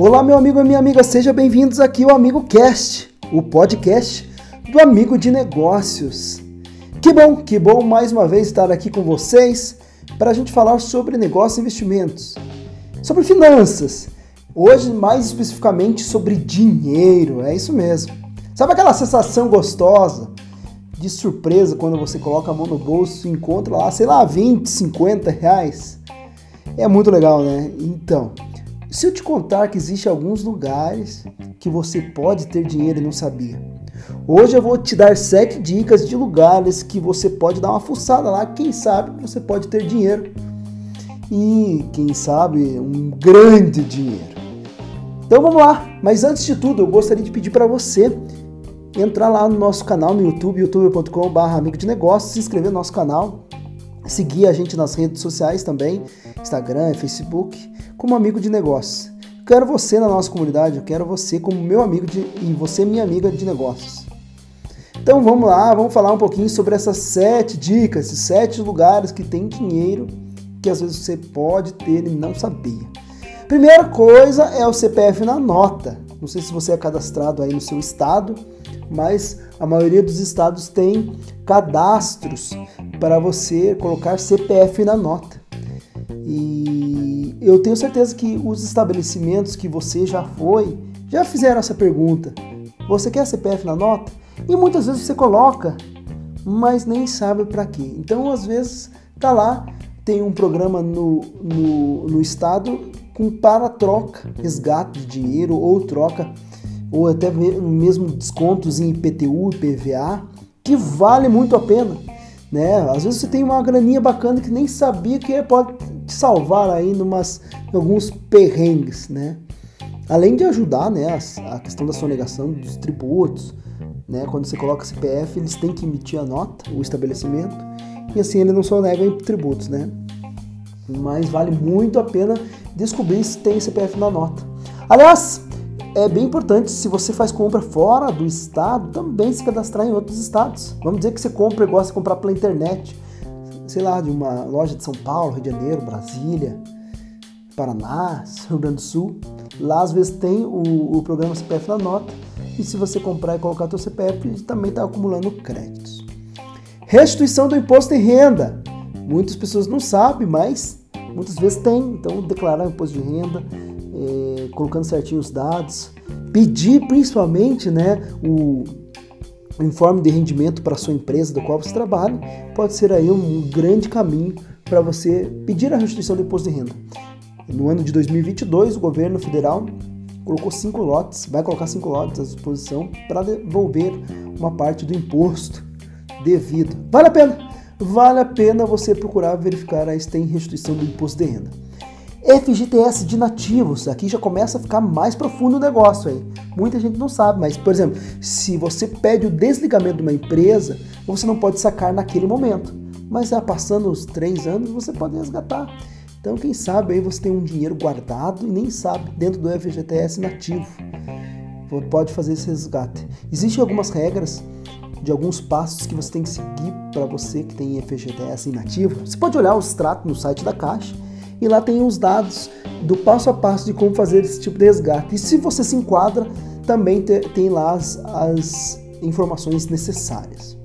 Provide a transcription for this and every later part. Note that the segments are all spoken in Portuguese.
Olá, meu amigo e minha amiga, sejam bem-vindos aqui ao Amigo Cast, o podcast do Amigo de Negócios. Que bom, que bom mais uma vez estar aqui com vocês para a gente falar sobre negócio e investimentos, sobre finanças. Hoje, mais especificamente, sobre dinheiro, é isso mesmo. Sabe aquela sensação gostosa de surpresa quando você coloca a mão no bolso e encontra lá, sei lá, 20, 50 reais? É muito legal, né? Então, se eu te contar que existe alguns lugares que você pode ter dinheiro e não sabia. Hoje eu vou te dar sete dicas de lugares que você pode dar uma fuçada lá, quem sabe você pode ter dinheiro. E quem sabe um grande dinheiro. Então vamos lá, mas antes de tudo eu gostaria de pedir para você entrar lá no nosso canal no YouTube, youtube.com.br amigo de negócios, se inscrever no nosso canal, seguir a gente nas redes sociais também, Instagram, Facebook, como amigo de negócios. Quero você na nossa comunidade, eu quero você como meu amigo de, e você minha amiga de negócios. Então vamos lá, vamos falar um pouquinho sobre essas sete dicas, esses sete lugares que tem dinheiro que às vezes você pode ter e não sabia. Primeira coisa é o CPF na nota. Não sei se você é cadastrado aí no seu estado, mas a maioria dos estados tem cadastros para você colocar CPF na nota. E eu tenho certeza que os estabelecimentos que você já foi já fizeram essa pergunta. Você quer CPF na nota? E muitas vezes você coloca, mas nem sabe para quê. Então, às vezes, tá lá, tem um programa no, no, no estado com para troca, resgate de dinheiro ou troca, ou até mesmo descontos em IPTU e PVA, que vale muito a pena. Né? Às vezes você tem uma graninha bacana que nem sabia que pode te salvar aí numas, alguns perrengues, né? Além de ajudar, né, a, a questão da sonegação dos tributos, né? Quando você coloca CPF, eles têm que emitir a nota, o estabelecimento, e assim ele não sonega em tributos, né? Mas vale muito a pena descobrir se tem CPF na nota. Aliás, é bem importante, se você faz compra fora do estado, também se cadastrar em outros estados. Vamos dizer que você compra e gosta de comprar pela internet, sei lá, de uma loja de São Paulo, Rio de Janeiro, Brasília, Paraná, Rio Grande do Sul. Lá às vezes tem o, o programa CPF na nota e se você comprar e colocar seu CPF, ele também está acumulando créditos. Restituição do imposto de renda. Muitas pessoas não sabem, mas muitas vezes tem. Então, declarar imposto de renda, é, colocando certinho os dados. Pedir principalmente né, o, o informe de rendimento para a sua empresa do qual você trabalha. Pode ser aí um grande caminho para você pedir a restituição do imposto de renda. No ano de 2022, o governo federal colocou cinco lotes, vai colocar cinco lotes à disposição para devolver uma parte do imposto devido. Vale a pena? Vale a pena você procurar verificar se tem restituição do imposto de renda. FGTS de nativos, aqui já começa a ficar mais profundo o negócio aí. Muita gente não sabe, mas, por exemplo, se você pede o desligamento de uma empresa, você não pode sacar naquele momento. Mas já passando os três anos, você pode resgatar. Então, quem sabe aí você tem um dinheiro guardado e nem sabe dentro do FGTS nativo. Pode fazer esse resgate. Existem algumas regras de alguns passos que você tem que seguir para você que tem FGTS inativo. Você pode olhar o extrato no site da Caixa e lá tem os dados do passo a passo de como fazer esse tipo de resgate. E se você se enquadra, também tem lá as, as informações necessárias.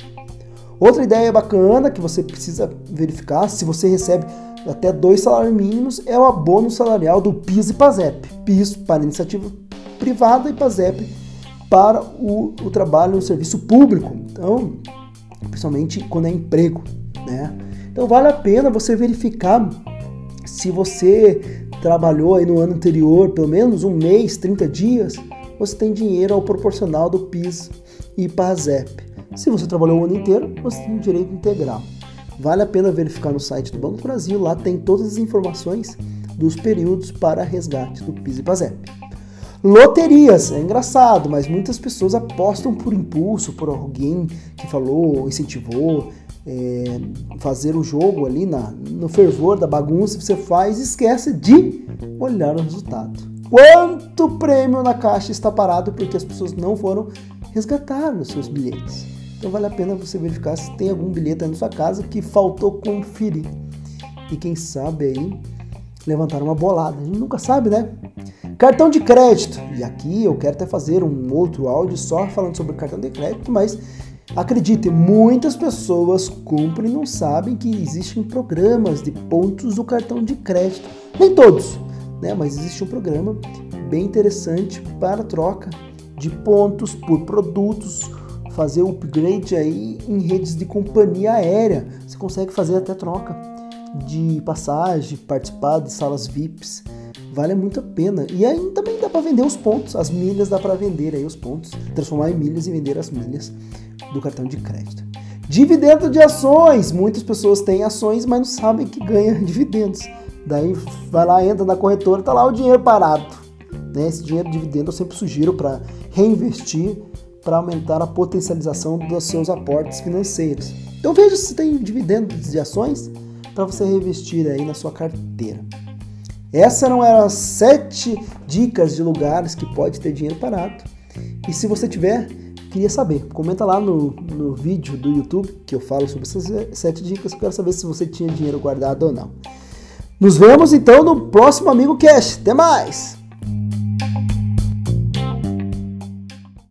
Outra ideia bacana que você precisa verificar se você recebe até dois salários mínimos é o abono salarial do PIS e PASEP. PIS para iniciativa privada e PASEP para o, o trabalho no serviço público. Então, principalmente quando é emprego, né? Então vale a pena você verificar se você trabalhou aí no ano anterior, pelo menos um mês, 30 dias, você tem dinheiro ao proporcional do PIS e PASEP. Se você trabalhou o ano inteiro, você tem direito integral. Vale a pena verificar no site do Banco do Brasil, lá tem todas as informações dos períodos para resgate do PIS e PASEP. Loterias, é engraçado, mas muitas pessoas apostam por impulso, por alguém que falou, incentivou, é, fazer o jogo ali na, no fervor da bagunça, você faz e esquece de olhar o resultado. Quanto prêmio na caixa está parado porque as pessoas não foram resgatar os seus bilhetes? Então vale a pena você verificar se tem algum bilhete aí na sua casa que faltou conferir. E quem sabe aí levantar uma bolada. A gente nunca sabe, né? Cartão de crédito. E aqui eu quero até fazer um outro áudio só falando sobre cartão de crédito, mas acredite, muitas pessoas cumprem e não sabem que existem programas de pontos do cartão de crédito. Nem todos, né? Mas existe um programa bem interessante para troca de pontos por produtos, fazer upgrade aí em redes de companhia aérea. Você consegue fazer até troca de passagem, participar de salas VIPs. Vale muito a pena. E aí também para vender os pontos, as milhas dá para vender aí os pontos, transformar em milhas e vender as milhas do cartão de crédito. Dividendo de ações. Muitas pessoas têm ações, mas não sabem que ganha dividendos. Daí vai lá, entra na corretora, tá lá o dinheiro parado. Né? Esse dinheiro de dividendo eu sempre sugiro para reinvestir para aumentar a potencialização dos seus aportes financeiros. Então veja se tem dividendos de ações para você reinvestir aí na sua carteira. Essas eram as sete dicas de lugares que pode ter dinheiro parado. E se você tiver, queria saber. Comenta lá no, no vídeo do YouTube que eu falo sobre essas sete dicas. Quero saber se você tinha dinheiro guardado ou não. Nos vemos então no próximo Amigo Cash. Até mais!